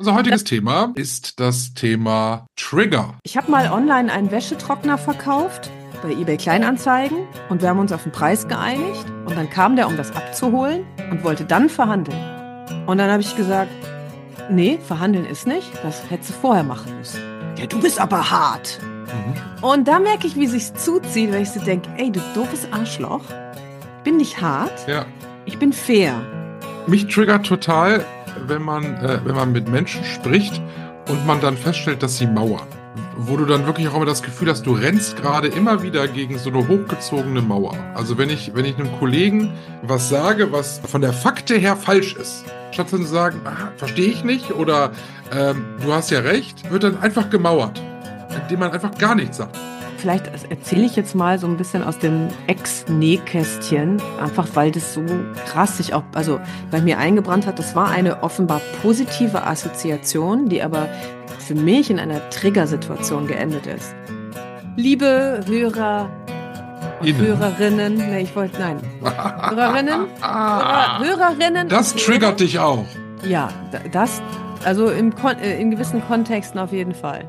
Unser heutiges Thema ist das Thema Trigger. Ich habe mal online einen Wäschetrockner verkauft bei eBay Kleinanzeigen und wir haben uns auf den Preis geeinigt und dann kam der, um das abzuholen und wollte dann verhandeln. Und dann habe ich gesagt, nee, verhandeln ist nicht, das hättest du vorher machen müssen. Ja, du bist aber hart. Mhm. Und da merke ich, wie sich's zuzieht, weil ich so denke, ey, du doofes Arschloch, bin nicht hart, Ja. ich bin fair. Mich triggert total, wenn man, äh, wenn man mit Menschen spricht und man dann feststellt, dass sie mauern. Wo du dann wirklich auch immer das Gefühl hast, du rennst gerade immer wieder gegen so eine hochgezogene Mauer. Also wenn ich, wenn ich einem Kollegen was sage, was von der Fakte her falsch ist, statt zu sagen, ah, verstehe ich nicht oder ähm, du hast ja recht, wird dann einfach gemauert, indem man einfach gar nichts sagt. Vielleicht erzähle ich jetzt mal so ein bisschen aus dem Ex-Nähkästchen, einfach weil das so krass sich auch, also bei mir eingebrannt hat. Das war eine offenbar positive Assoziation, die aber für mich in einer Triggersituation geendet ist. Liebe Hörer, Innen. Hörerinnen, nee, ich wollte, nein, Hörerinnen, Hörer, Hörerinnen. Das und triggert dich auch. Ja, da- das, also im, äh, in gewissen Kontexten auf jeden Fall.